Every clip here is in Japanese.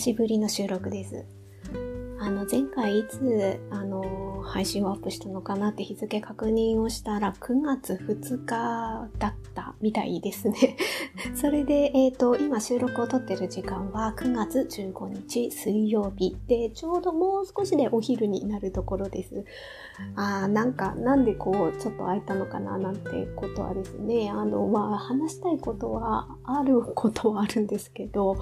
しぶりの収録です。あの、前回いつ、あの、配信をアップしたのかなって日付確認をしたら9月2日だったみたいですね。それで、えっ、ー、と、今収録を撮ってる時間は9月15日水曜日で、ちょうどもう少しでお昼になるところです。あなんか、なんでこう、ちょっと空いたのかななんてことはですね、あの、まあ、話したいことはあることはあるんですけど、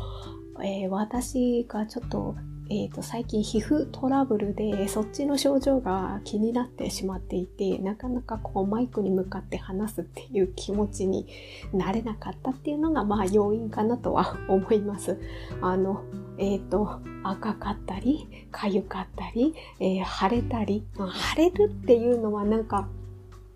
えー、私がちょっとえーと、最近皮膚トラブルでそっちの症状が気になってしまっていてなかなかこうマイクに向かって話すっていう気持ちになれなかったっていうのがまあ要因かなとは思います。あのえっ、ー、と赤かったり痒かったり、えー、腫れたり腫れるっていうのはなんか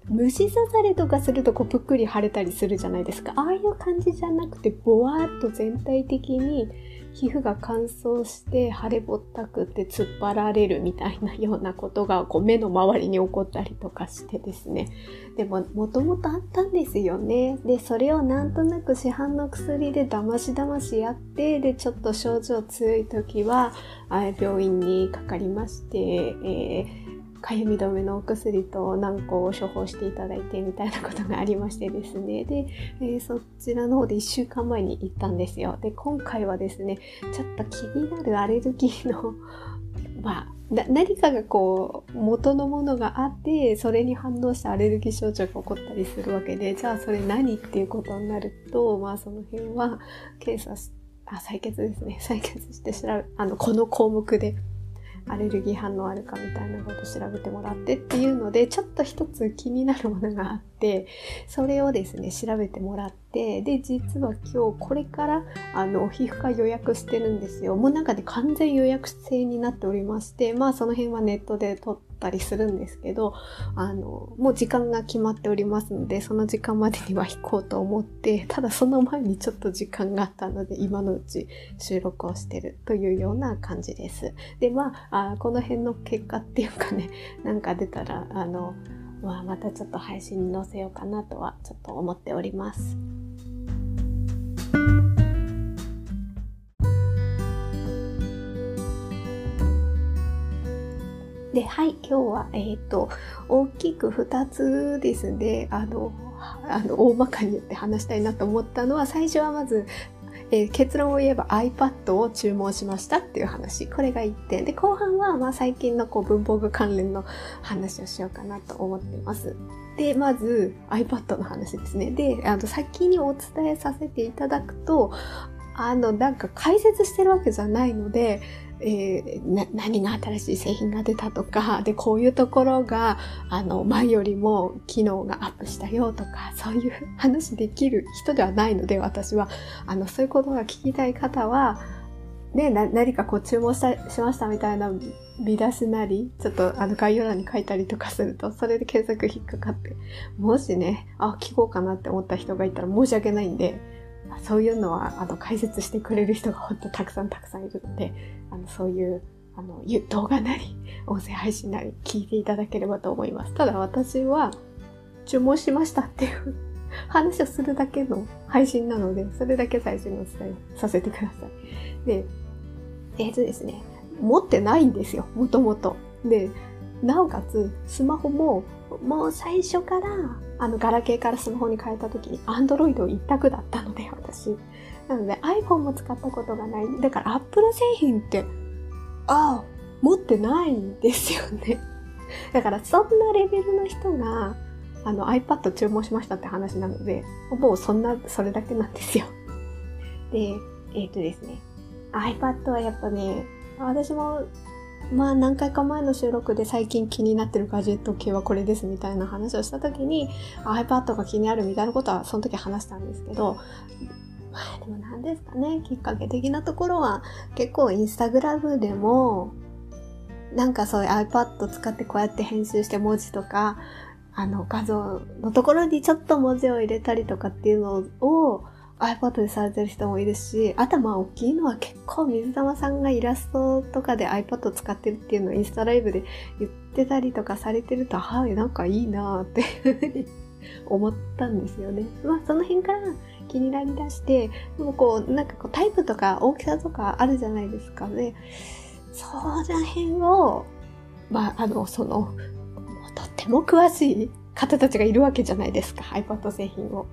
虫刺されとかするとこうぷっくり腫れたりするじゃないですかああいう感じじゃなくてぼわっと全体的に皮膚が乾燥して腫れぼったくって突っ張られるみたいなようなことがこう目の周りに起こったりとかしてですね。でももともとあったんですよね。でそれをなんとなく市販の薬でだましだましやってでちょっと症状強い時は病院にかかりまして、えーかゆみ止めのお薬と何個を処方していただいてみたいなことがありましてですね。で、えー、そちらの方で1週間前に行ったんですよ。で今回はですねちょっと気になるアレルギーの まあ何かがこう元のものがあってそれに反応してアレルギー症状が起こったりするわけでじゃあそれ何っていうことになるとまあその辺は検査しあ採血ですね。採血して調べあのこの項目でアレルギー反応あるかみたいなこと調べてもらってっていうのでちょっと一つ気になるものがあってそれをですね調べてもらってで実は今日これからあの皮膚科予約してるんですよ。もうなんかで完全予約制になっておりましてまあその辺はネットで取ってったりするんですけど、あの、もう時間が決まっておりますので、その時間までには行こうと思って、ただその前にちょっと時間があったので、今のうち収録をしてるというような感じです。で、まあ、あこの辺の結果っていうかね、なんか出たら、あの、まあ、またちょっと配信に載せようかなとはちょっと思っております。で、はい、今日は、えっ、と、大きく2つですね、あの、あの、大まかに言って話したいなと思ったのは、最初はまず、えー、結論を言えば iPad を注文しましたっていう話。これが1点。で、後半は、まあ最近のこう文房具関連の話をしようかなと思ってます。で、まず iPad の話ですね。で、あの、先にお伝えさせていただくと、あの、なんか解説してるわけじゃないので、えー、何が新しい製品が出たとか、で、こういうところが、あの、前よりも機能がアップしたよとか、そういう話できる人ではないので、私は、あの、そういうことが聞きたい方は、ね、何かこう注文したしましたみたいな見出しなり、ちょっとあの概要欄に書いたりとかすると、それで検索引っかかって、もしね、あ、聞こうかなって思った人がいたら申し訳ないんで、そういうのはあの解説してくれる人がほんとたくさんたくさんいるので、あのそういうあの動画なり音声配信なり聞いていただければと思います。ただ私は注文しましたっていう話をするだけの配信なので、それだけ最初にお伝えさせてください。で、えっ、ー、とですね、持ってないんですよ、もともと。で、なおかつ、スマホも、もう最初から、あの、ガラケーからスマホに変えた時に、アンドロイド一択だったので、私。なので、iPhone も使ったことがない。だから、Apple 製品って、ああ、持ってないんですよね。だから、そんなレベルの人が、あの、iPad 注文しましたって話なので、もうそんな、それだけなんですよ。で、えっ、ー、とですね、iPad はやっぱね、私もまあ何回か前の収録で最近気になってるガジェット系はこれですみたいな話をした時に iPad が気になるみたいなことはその時話したんですけどまあでも何ですかねきっかけ的なところは結構インスタグラムでもなんかそういう iPad 使ってこうやって編集して文字とかあの画像のところにちょっと文字を入れたりとかっていうのを iPad でされてる人もいるし、あとまあ大きいのは結構水玉さんがイラストとかで iPad を使ってるっていうのをインスタライブで言ってたりとかされてると、はい、なんかいいなーっていうふうに思ったんですよね。まあその辺から気になりだして、でもこう、なんかこうタイプとか大きさとかあるじゃないですかね。その辺を、まあ、あの、その、とっても詳しい方たちがいるわけじゃないですか。iPad 製品を。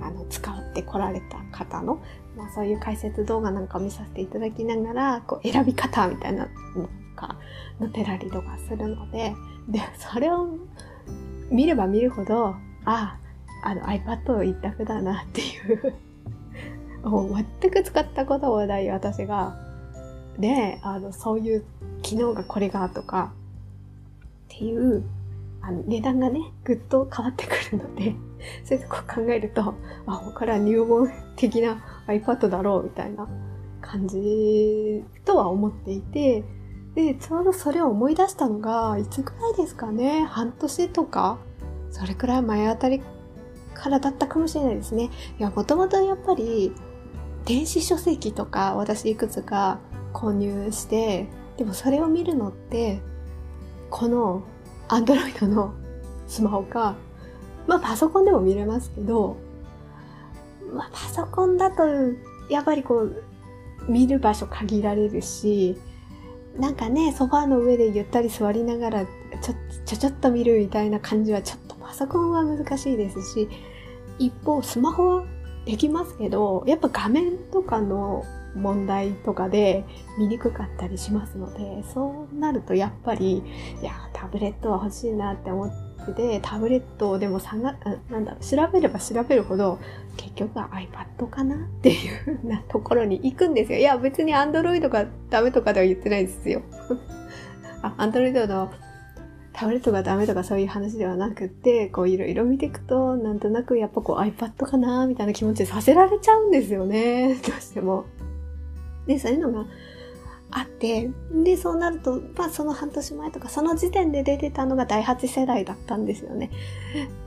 あの、使ってこられた方の、まあそういう解説動画なんかを見させていただきながら、こう選び方みたいなのが載ってたりとかするので、で、それを見れば見るほど、あ、あの iPad 一択だなっていうもう全く使ったこともない私が、で、あの、そういう機能がこれがとか、っていうあの値段がね、ぐっと変わってくるので、そういうとこ考えると、あ、これは入門的な iPad だろうみたいな感じとは思っていて、で、ちょうどそれを思い出したのが、いつくらいですかね、半年とか、それくらい前あたりからだったかもしれないですね。いや、もともとやっぱり、電子書籍とか私いくつか購入して、でもそれを見るのって、この Android のスマホか、まあパソコンでも見れますけど、まあパソコンだと、やっぱりこう、見る場所限られるし、なんかね、ソファーの上でゆったり座りながら、ちょ、ちょちょっと見るみたいな感じはちょっとパソコンは難しいですし、一方スマホはできますけど、やっぱ画面とかの問題とかで見にくかったりしますので、そうなるとやっぱり、いや、タブレットは欲しいなって思ってて、タブレットでもさが、なんだろう、調べれば調べるほど、結局は iPad かなっていうなところに行くんですよ。いや、別に Android がダメとかでは言ってないですよ。あ、Android のタブレットがダメとかそういう話ではなくて、こういろいろ見ていくと、なんとなくやっぱこう iPad かなみたいな気持ちでさせられちゃうんですよね。どうしても。で、そういうのがあって、で、そうなると、まあその半年前とか、その時点で出てたのが第8世代だったんですよね。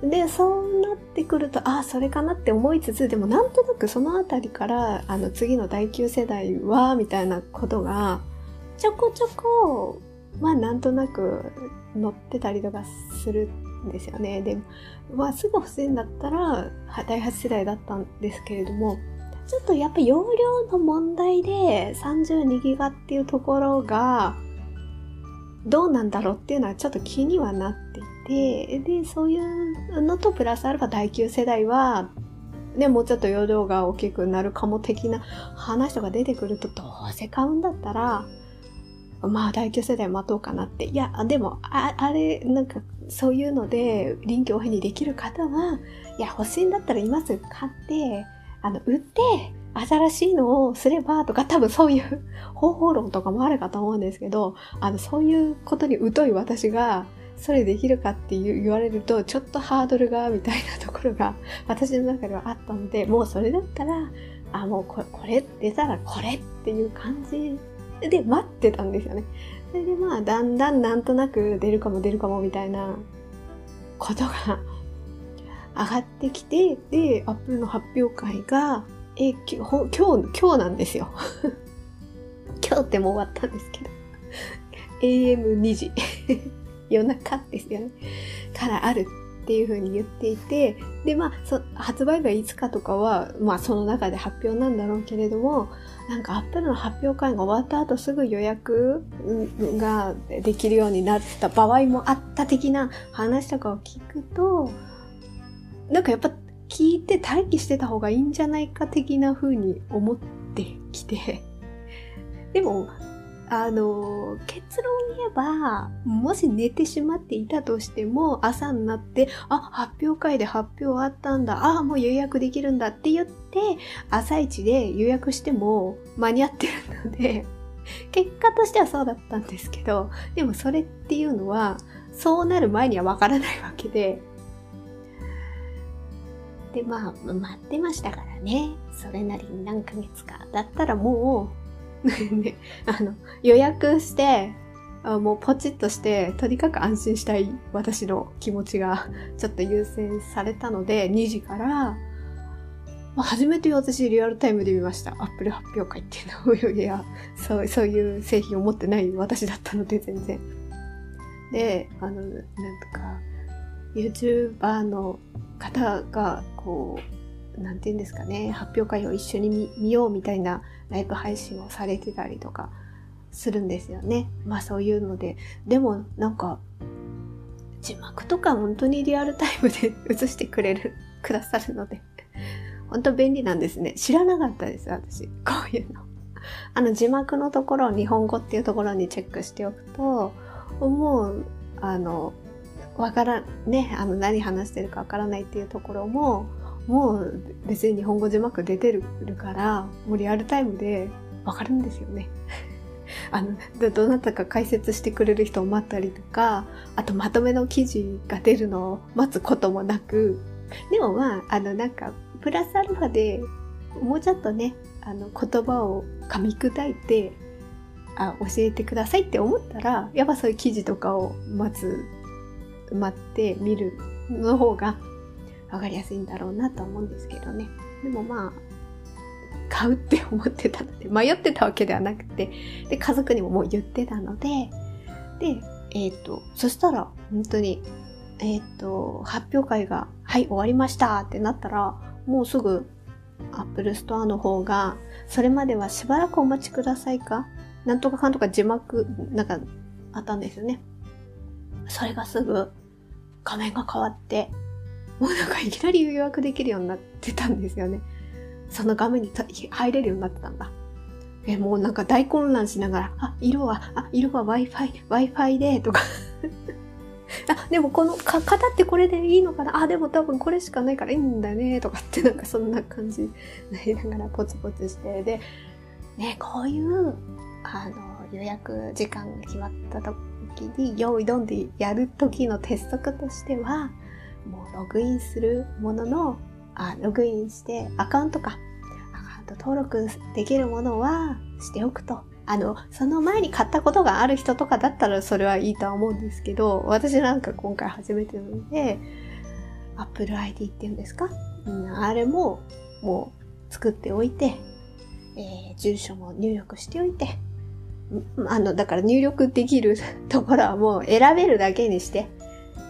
で、そうなってくると、ああ、それかなって思いつつ、でもなんとなくそのあたりから、あの次の第9世代は、みたいなことが、ちょこちょこ、まあなんとなく乗ってたりとかするんですよね。で、まあすぐ欲しいんだったら、第8世代だったんですけれども、ちょっとやっぱ容量の問題で32ギガっていうところがどうなんだろうっていうのはちょっと気にはなっていて、で、そういうのとプラスアルファ第9世代は、ね、もうちょっと容量が大きくなるかも的な話とか出てくると、どうせ買うんだったら、まあ第9世代待とうかなって。いや、でも、ああれ、なんか、そういうので臨機応変にできる方は、いや、欲しいんだったら今すぐ買って、あの、売って、新しいのをすればとか、多分そういう方法論とかもあるかと思うんですけど、あの、そういうことに疎い私が、それできるかって言われると、ちょっとハードルが、みたいなところが、私の中ではあったので、もうそれだったら、あ、もうこれ、これ出たらこれっていう感じで待ってたんですよね。それでまあ、だんだんなんとなく出るかも出るかもみたいなことが上がってきて、で、アップルの発表会が、え、今日、今日、なんですよ。今日ってもう終わったんですけど。AM2 時。夜中ですよね。からあるっていう風に言っていて、で、まあ、そ発売日はいつかとかは、まあ、その中で発表なんだろうけれども、なんかアップルの発表会が終わった後すぐ予約ができるようになった場合もあった的な話とかを聞くと、なんかやっぱ聞いて待機してた方がいいんじゃないか的な風に思ってきて。でも、あの、結論言えば、もし寝てしまっていたとしても、朝になって、あ、発表会で発表あったんだ、あ、もう予約できるんだって言って、朝一で予約しても間に合ってるので、結果としてはそうだったんですけど、でもそれっていうのは、そうなる前にはわからないわけで、で、まあ、待ってましたからね。それなりに何ヶ月か。だったらもうね、あの、予約して、あもうポチッとして、とにかく安心したい私の気持ちがちょっと優先されたので、2時から、初めて私リアルタイムで見ました。アップル発表会っていうのを、いや、そう、そういう製品を持ってない私だったので、全然。で、あの、なんとか、YouTuber の方が、こう、なんて言うんですかね、発表会を一緒に見見ようみたいなライブ配信をされてたりとかするんですよね。まあそういうので、でもなんか、字幕とか本当にリアルタイムで 映してくれる、くださるので、本当便利なんですね。知らなかったです、私。こういうの。あの字幕のところ、日本語っていうところにチェックしておくと、もう、あの、わから、ね、あの、何話してるかわからないっていうところも、もう別に日本語字幕出てるから、もうリアルタイムでわかるんですよね。あの、どなたか解説してくれる人を待ったりとか、あとまとめの記事が出るのを待つこともなく、でもまあ、あのなんか、プラスアルファでもうちょっとね、あの言葉を噛み砕いて、あ、教えてくださいって思ったら、やっぱそういう記事とかを待つ、待って見るの方がわかりやすいんだろうなと思うんですけどね。でもまあ、買うって思ってたので、迷ってたわけではなくて、で、家族にももう言ってたので、で、えっ、ー、と、そしたら、本当に、えっ、ー、と、発表会が、はい、終わりましたってなったら、もうすぐ、 Apple Store の方が、それまではしばらくお待ちくださいかなんとかかんとか字幕、なんか、あったんですよね。それがすぐ、画面が変わって、もうなんかいきなり予約できるようになってたんですよね。その画面に入れるようになってたんだ。え、もうなんか大混乱しながら、あ、色は、あ、色は Wi-Fi、Wi-Fi で、とか あ、でもこのか、型ってこれでいいのかな？あ、でも多分これしかないからいいんだね、とかってなんかそんな感じになりながらポツポツして、で、ね、こういう、あの、予約時間が決まったと時に、用意どんでやる時の鉄則としては、もうログインするもののあログインしてアカウントか。アカウント登録できるものはしておくと。あのその前に買ったことがある人とかだったらそれはいいとは思うんですけど私なんか今回初めてなので Apple ID っていうんですか、うん、あれももう作っておいて、えー、住所も入力しておいてあの、だから入力できる ところはもう選べるだけにして、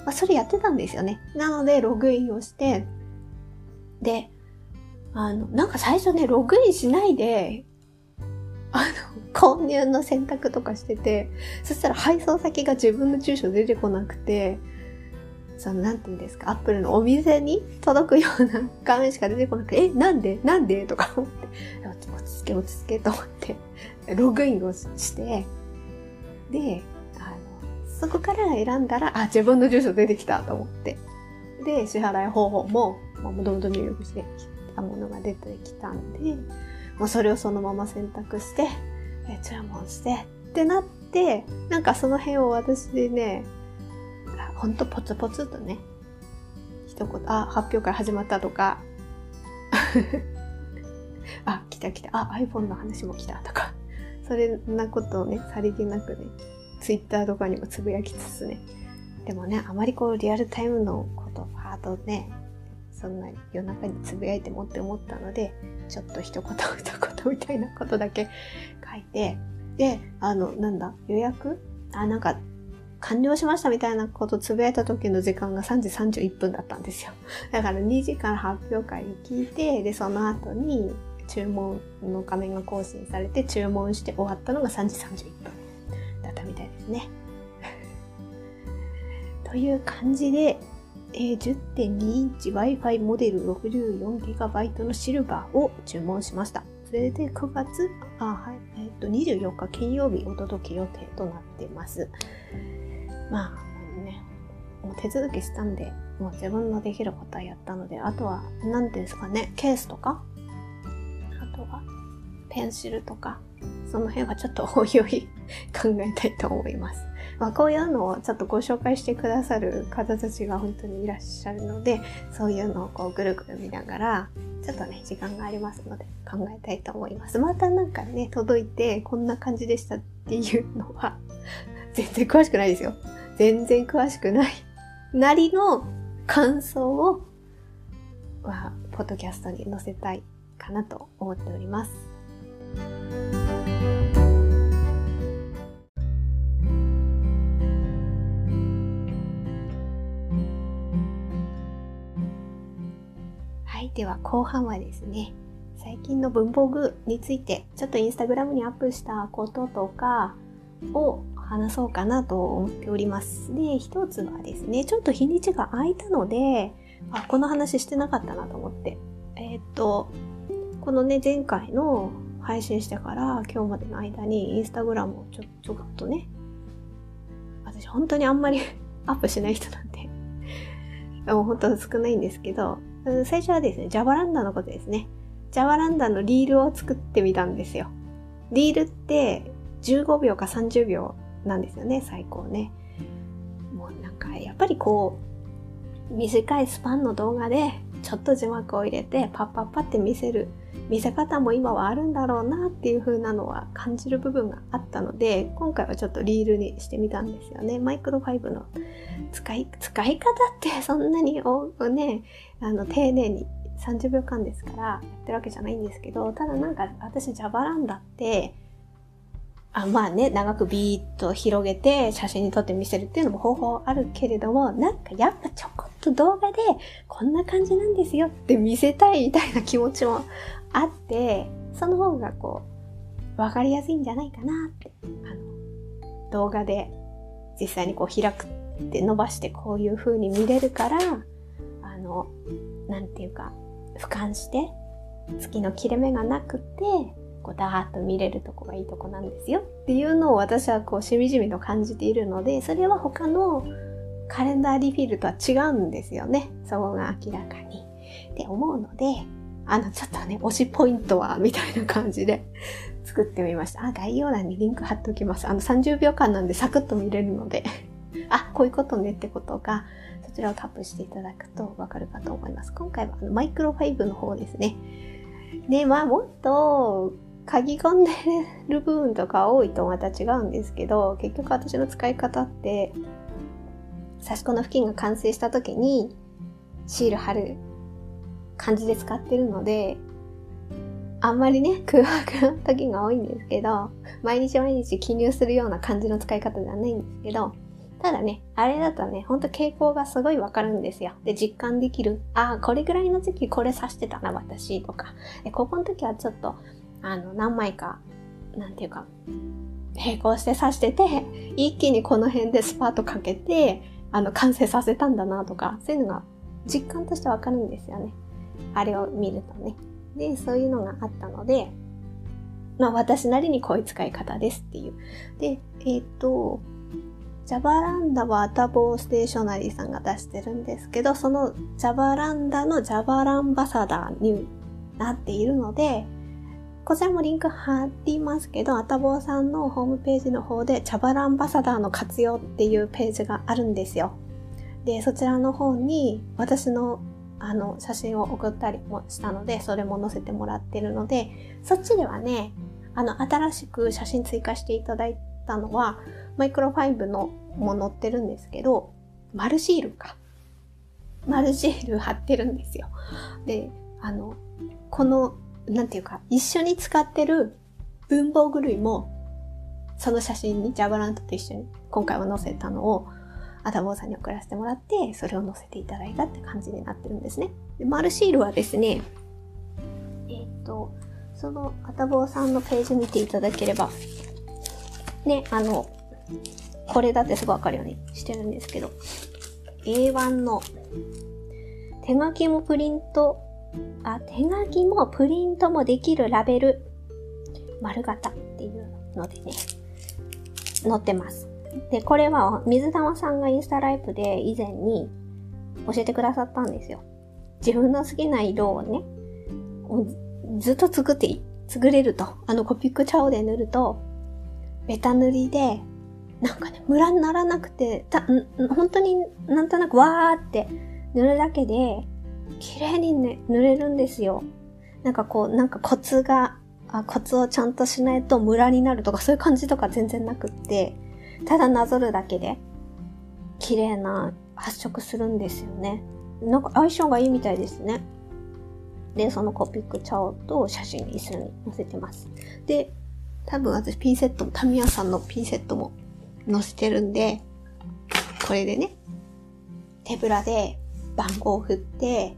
まあ、それやってたんですよね。なので、ログインをして、で、あの、なんか最初ね、ログインしないで、あの、購入の選択とかしてて、そしたら配送先が自分の住所出てこなくて、その、なんて言うんですか、アップルのお店に届くような画面しか出てこなくて、え、なんで？なんで？とか思って、落ち着け落ち着けと思って、ログインをして、で、あの、そこから選んだら、あ、自分の住所出てきたと思って。で、支払い方法も、もともと入力してきたものが出てきたんで、まあ、それをそのまま選択して、え注文してってなって、なんかその辺を私でね、ほんとポツポツとね、一言、あ、発表会始まったとか、あ、来た来た、あ、iPhone の話も来たとか、それなことをね、さりげなくね、Twitter とかにもつぶやきつつね、でもね、あまりこうリアルタイムのこと、ハートね、そんな夜中につぶやいてもって思ったので、ちょっと一言一言みたいなことだけ書いて、で、あの、なんだ、予約？あ、なんか、完了しましたみたいなことつぶやいた時の時間が3時31分だったんですよ。だから2時間発表会を聞いて、で、その後に注文の画面が更新されて注文して終わったのが3時31分だったみたいですね。という感じで、えー、10.2インチ Wi-Fi モデル 64GB のシルバーを注文しました。それで9月、あ、はい、え、ー、と、24日金曜日お届け予定となってます。まあ、ね、もう手続きしたんで、もう自分のできることはやったので、あとは、何ていうんですかね、ケースとか、ペンシルとか、その辺はちょっとおいおい 考えたいと思います。まあ、こういうのをちょっとご紹介してくださる方たちが本当にいらっしゃるので、そういうのをこうぐるぐる見ながら、ちょっとね、時間がありますので考えたいと思います。またなんかね、届いてこんな感じでしたっていうのは、全然詳しくないですよ。全然詳しくない。なりの感想を、は、ポッドキャストに載せたいかなと思っております。はい、では後半はですね、最近の文房具について、ちょっとインスタグラムにアップしたこととかを話そうかなと思っております。で、一つはですね、ちょっと日にちが空いたので、あ、この話してなかったなと思って。えー、っと、このね、前回の配信してから今日までの間にインスタグラムをちょちょっとね、私本当にあんまり アップしない人なんでもう本当少ないんですけど、最初はですね、ジャバランダのことですね。ジャバランダのリールを作ってみたんですよ。リールって15秒か30秒なんですよね、最高ね。もうなんか、やっぱりこう、短いスパンの動画で、ちょっと字幕を入れて、パッパッパって見せる、見せ方も今はあるんだろうなっていう風なのは感じる部分があったので、今回はちょっとリールにしてみたんですよね。マイクロファイブの使い、使い方ってそんなにね、あの、丁寧に30秒間ですからやってるわけじゃないんですけど、ただなんか私ジャバランダって、あまあね、長くビーッと広げて写真に撮って見せるっていうのも方法あるけれども、なんかやっぱちょこっと動画でこんな感じなんですよって見せたいみたいな気持ちもあって、その方がこう、わかりやすいんじゃないかなって。あの、動画で実際にこう開くって伸ばしてこういう風に見れるから、あの、なんていうか、俯瞰して月の切れ目がなくてこうダーッと見れるとこがいいとこなんですよ。っていうのを私はこうしみじみと感じているのでそれは他のカレンダーリフィールとは違うんですよね。そこが明らかに。って思うのであのちょっとね推しポイントはみたいな感じで 作ってみましたあ概要欄にリンク貼っておきますあの30秒間なんでサクッと見れるので あこういうことねってことがそちらをタップしていただくとわかるかと思います。今回はあのマイクロファイブの方ですね。で、まあもっと書き込んでる部分とか多いとまた違うんですけど、結局私の使い方って、差し子の付近が完成した時にシール貼る感じで使ってるので、あんまりね、空白の時が多いんですけど、毎日毎日記入するような感じの使い方ではないんですけど、ただね、あれだとね、ほんと傾向がすごいわかるんですよ。で、実感できる。ああ、これぐらいの時期これ刺してたな、私、とか。で、ここの時はちょっと、あの、何枚か、なんていうか、並行して刺してて、一気にこの辺でスパートかけて、あの、完成させたんだな、とか、そういうのが実感としてわかるんですよね。あれを見るとね。で、そういうのがあったので、まあ私なりにこういう使い方ですっていう。で、えっ、ー、と、ジャバランダはアタボーステーショナリーさんが出してるんですけど、そのジャバランダのジャバランバサダーになっているので、こちらもリンク貼りますけど、アタボーさんのホームページの方で、ジャバランバサダーの活用っていうページがあるんですよ。で、そちらの方に私のあの写真を送ったりもしたので、それも載せてもらってるので、そっちではね、あの、新しく写真追加していただいたのは、マイクロファイブのも載ってるんですけど、マルシールか。マルシール貼ってるんですよ。で、あの、この、なんていうか、一緒に使ってる文房具類も、その写真にジャバラントと一緒に今回は載せたのを、アダボーさんに送らせてもらって、それを載せていただいたって感じになってるんですね。でマルシールはですね、えっ、と、そのアタボーさんのページ見ていただければ、ね、あの、これだってすぐわかるようにしてるんですけど、A1 の手書きもプリント、あ、手書きもプリントもできるラベル、丸型っていうのでね、載ってます。で、これは水玉さんがインスタライブで以前に教えてくださったんですよ。自分の好きな色をね、ずっと作って、作れると。あのコピックチャオで塗ると、ベタ塗りでなんかね、ムラにならなくて、た、本当になんとなくわーって塗るだけで、綺麗にね、塗れるんですよ。なんかこう、なんかコツが、あ、コツをちゃんとしないとムラになるとかそういう感じとか全然なくって、ただなぞるだけで、綺麗な発色するんですよね。なんか相性がいいみたいですね。で、そのコピックチャオと写真一緒に載せてます。で、多分私ピンセットも、タミヤさんのピンセットも載せてるんで、これでね、手ぶらで番号を振って、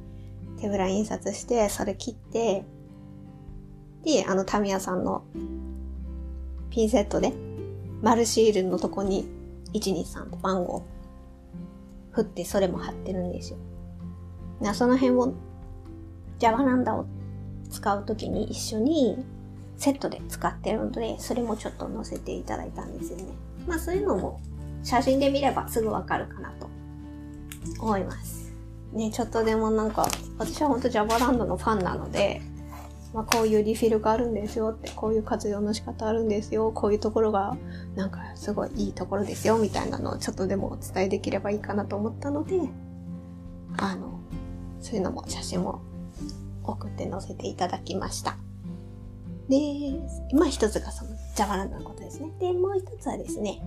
手ぶら印刷して、それ切って、で、あの、タミヤさんのピンセットで、丸シールのとこに、123って番号振って、それも貼ってるんですよ。その辺を、ジャワランダを使うときに一緒にセットで使ってるので、それもちょっと載せていただいたんですよね。まあそういうのも写真で見ればすぐわかるかなと思います。ね、ちょっとでもなんか、私は本当ジャバランドのファンなので、まあ、こういうリフィルがあるんですよって、こういう活用の仕方あるんですよ、こういうところがなんかすごいいいところですよ、みたいなのをちょっとでもお伝えできればいいかなと思ったので、あの、そういうのも写真も送って載せていただきました。で、まあ一つがそのジャバランドのことですね。で、もう一つはですね、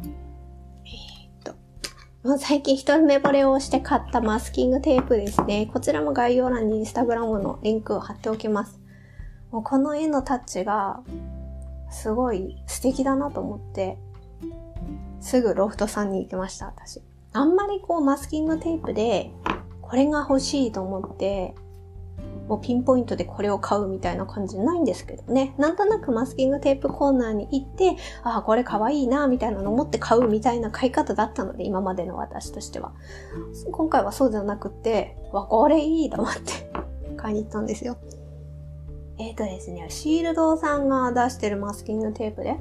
え、っと、最近一目惚れをして買ったマスキングテープですね。こちらも概要欄にインスタグラムのリンクを貼っておきます。もうこの絵のタッチがすごい素敵だなと思って、すぐロフトさんに行きました、私。あんまりこうマスキングテープで、これが欲しいと思って、もうピンポイントでこれを買うみたいな感じないんですけどね。なんとなくマスキングテープコーナーに行って、ああ、これ可愛いな、みたいなの持って買うみたいな買い方だったので、今までの私としては。今回はそうじゃなくて、わ、これいいと思って買いに行ったんですよ。えっ、ー、とですね、シールドさんが出してるマスキングテープで、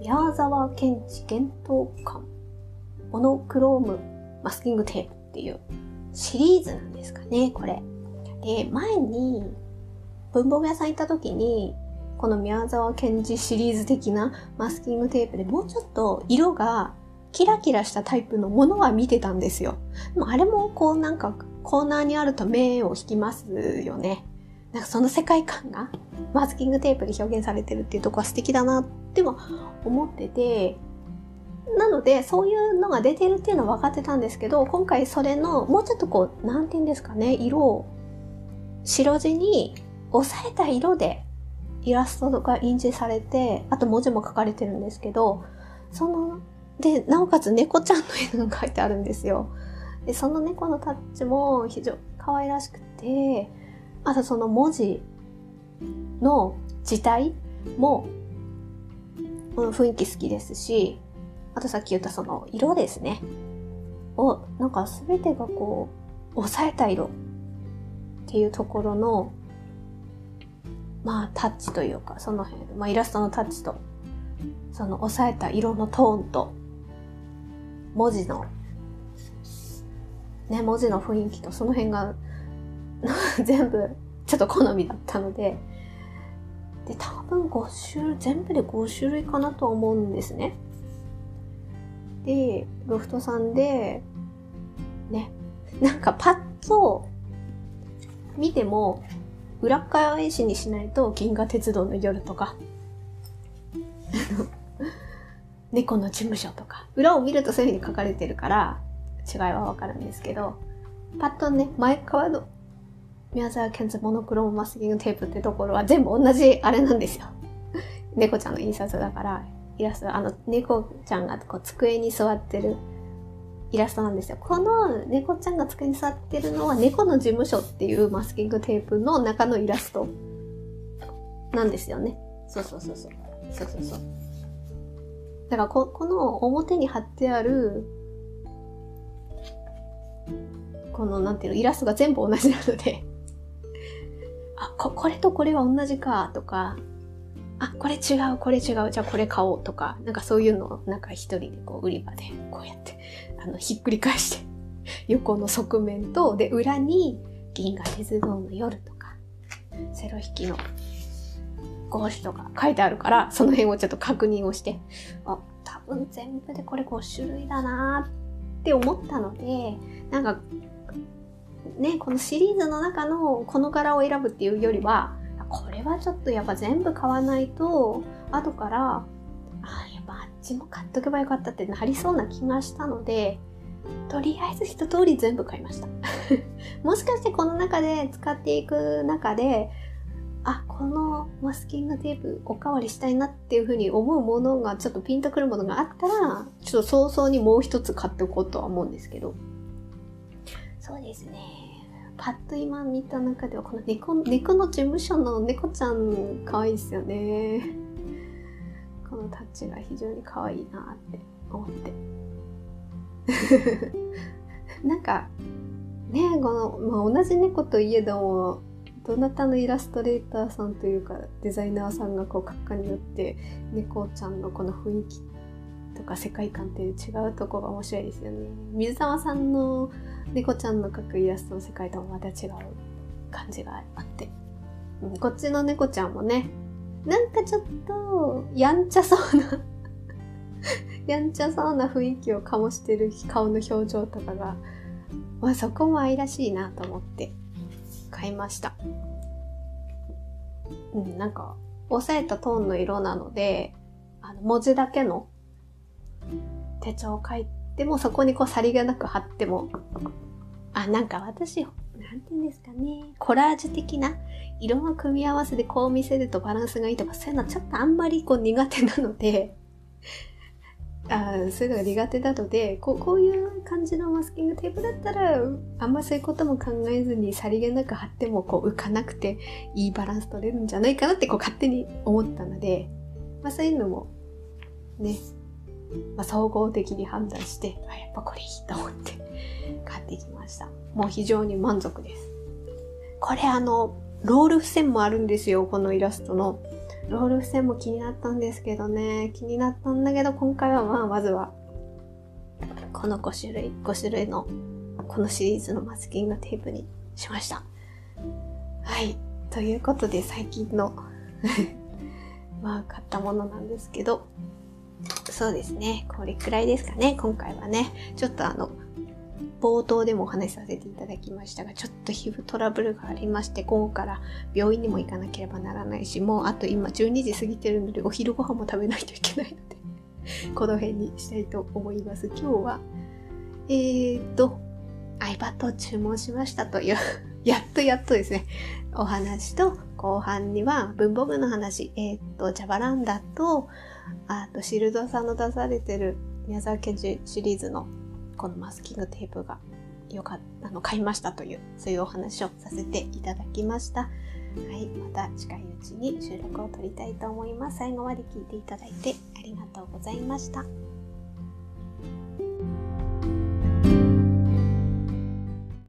宮沢賢治幻冬館モノクロームマスキングテープっていうシリーズなんですかね、これ。で、前に文房具屋さん行った時に、この宮沢賢治シリーズ的なマスキングテープでもうちょっと色がキラキラしたタイプのものは見てたんですよ。でもあれもこうなんかコーナーにあると目を引きますよね。なんかその世界観がマスキングテープで表現されてるっていうとこは素敵だなっても思ってて、なので、そういうのが出てるっていうのは分かってたんですけど、今回それの、もうちょっとこう、なんて言うんですかね、色を、白地に抑えた色でイラストが印字されて、あと文字も書かれてるんですけど、その、で、なおかつ猫ちゃんの絵が描いてあるんですよ。で、その猫のタッチも非常に可愛らしくて、あとその文字の字体も、雰囲気好きですし、あとさっき言ったその色ですね。を、なんか全てがこう、抑えた色っていうところの、まあタッチというか、その辺、まあイラストのタッチと、その抑えた色のトーンと、文字の、ね、文字の雰囲気とその辺が 全部ちょっと好みだったので、で、多分5種類、全部で5種類かなと思うんですね。で、ロフトさんで、ね、なんかパッと見ても、裏返しにしないと銀河鉄道の夜とか、猫の事務所とか、裏を見るとそういう風に書かれてるから違いはわかるんですけど、パッとね、前側の宮沢賢治モノクロームマスキングテープってところは全部同じあれなんですよ。猫ちゃんの印刷だから、イラスト、あの、猫ちゃんがこう机に座ってるイラストなんですよ。この猫ちゃんが机に座ってるのは猫の事務所っていうマスキングテープの中のイラストなんですよね。そうそうそうそう。そうそうそう。だからこ、この表に貼ってある、このなんていうの、イラストが全部同じなのであ、こ、これとこれは同じか、とか、あ、これ違う、これ違う、じゃあこれ買おうとか、なんかそういうのをなんか一人でこう売り場でこうやって、あの、ひっくり返して、横の側面と、で、裏に銀河鉄道の夜とか、セロ引きの号紙とか書いてあるから、その辺をちょっと確認をして、あ、多分全部でこれ5種類だなって思ったので、なんか、ね、このシリーズの中のこの柄を選ぶっていうよりは、これはちょっとやっぱ全部買わないと、後から、あやっぱあっちも買っとけばよかったってなりそうな気がしたので、とりあえず一通り全部買いました。もしかしてこの中で使っていく中で、あ、このマスキングテープおかわりしたいなっていうふうに思うものがちょっとピンとくるものがあったら、ちょっと早々にもう一つ買っておこうとは思うんですけど。そうですね。パッと今見た中ではこの猫猫の事務所の猫ちゃん可愛いですよね。このタッチが非常に可愛いなって思って。なんかねこの、まあ、同じ猫といえどもどなたのイラストレーターさんというかデザイナーさんがこう閣下によって猫ちゃんのこの雰囲気とか世界観っていう違うとこが面白いですよね。水沢さんの猫ちゃんの描くイラストの世界ともまた違う感じがあって、こっちの猫ちゃんもねなんかちょっとやんちゃそうな やんちゃそうな雰囲気を醸してる顔の表情とかが、まあ、そこも愛らしいなと思って買いました。うん、なんか、抑えたトーンの色なので、あの、文字だけの手帳を書いてでも、そこにこう、さりげなく貼っても、あ、なんか私、なんて言うんですかね、コラージュ的な色の組み合わせでこう見せるとバランスがいいとか、そういうのはちょっとあんまりこう苦手なので、あそういうのが苦手なのでこうこういう感じのマスキングテープだったらあんまそういうことも考えずにさりげなく貼ってもこう浮かなくていいバランス取れるんじゃないかなってこう勝手に思ったので、まあ、そういうのもね、まあ、総合的に判断してあやっぱこれいいと思って買ってきましたもう非常に満足ですこれあのロール付箋もあるんですよこのイラストのロール付箋も気になったんですけどね、気になったんだけど、今回はまあ、まずは、この5種類、5種類の、このシリーズのマスキングテープにしました。はい。ということで、最近の まあ、買ったものなんですけど、そうですね。これくらいですかね。今回はね。ちょっとあの、冒頭でもお話しさせていただきましたが、ちょっと皮膚トラブルがありまして、午後から病院にも行かなければならないし、もうあと今12時過ぎてるので、お昼ご飯も食べないといけないので この辺にしたいと思います。今日は、えーと、iPad を注文しましたという やっとやっとですね、お話と、後半には文房具の話、えっ、と、ジャバランダと、あと、シルドさんの出されてる宮沢賢治シリーズのこのマスキングテープがよかったの買いましたというそういうお話をさせていただきました。はいまた近いうちに収録を撮りたいと思います。最後まで聞いていただいてありがとうございました。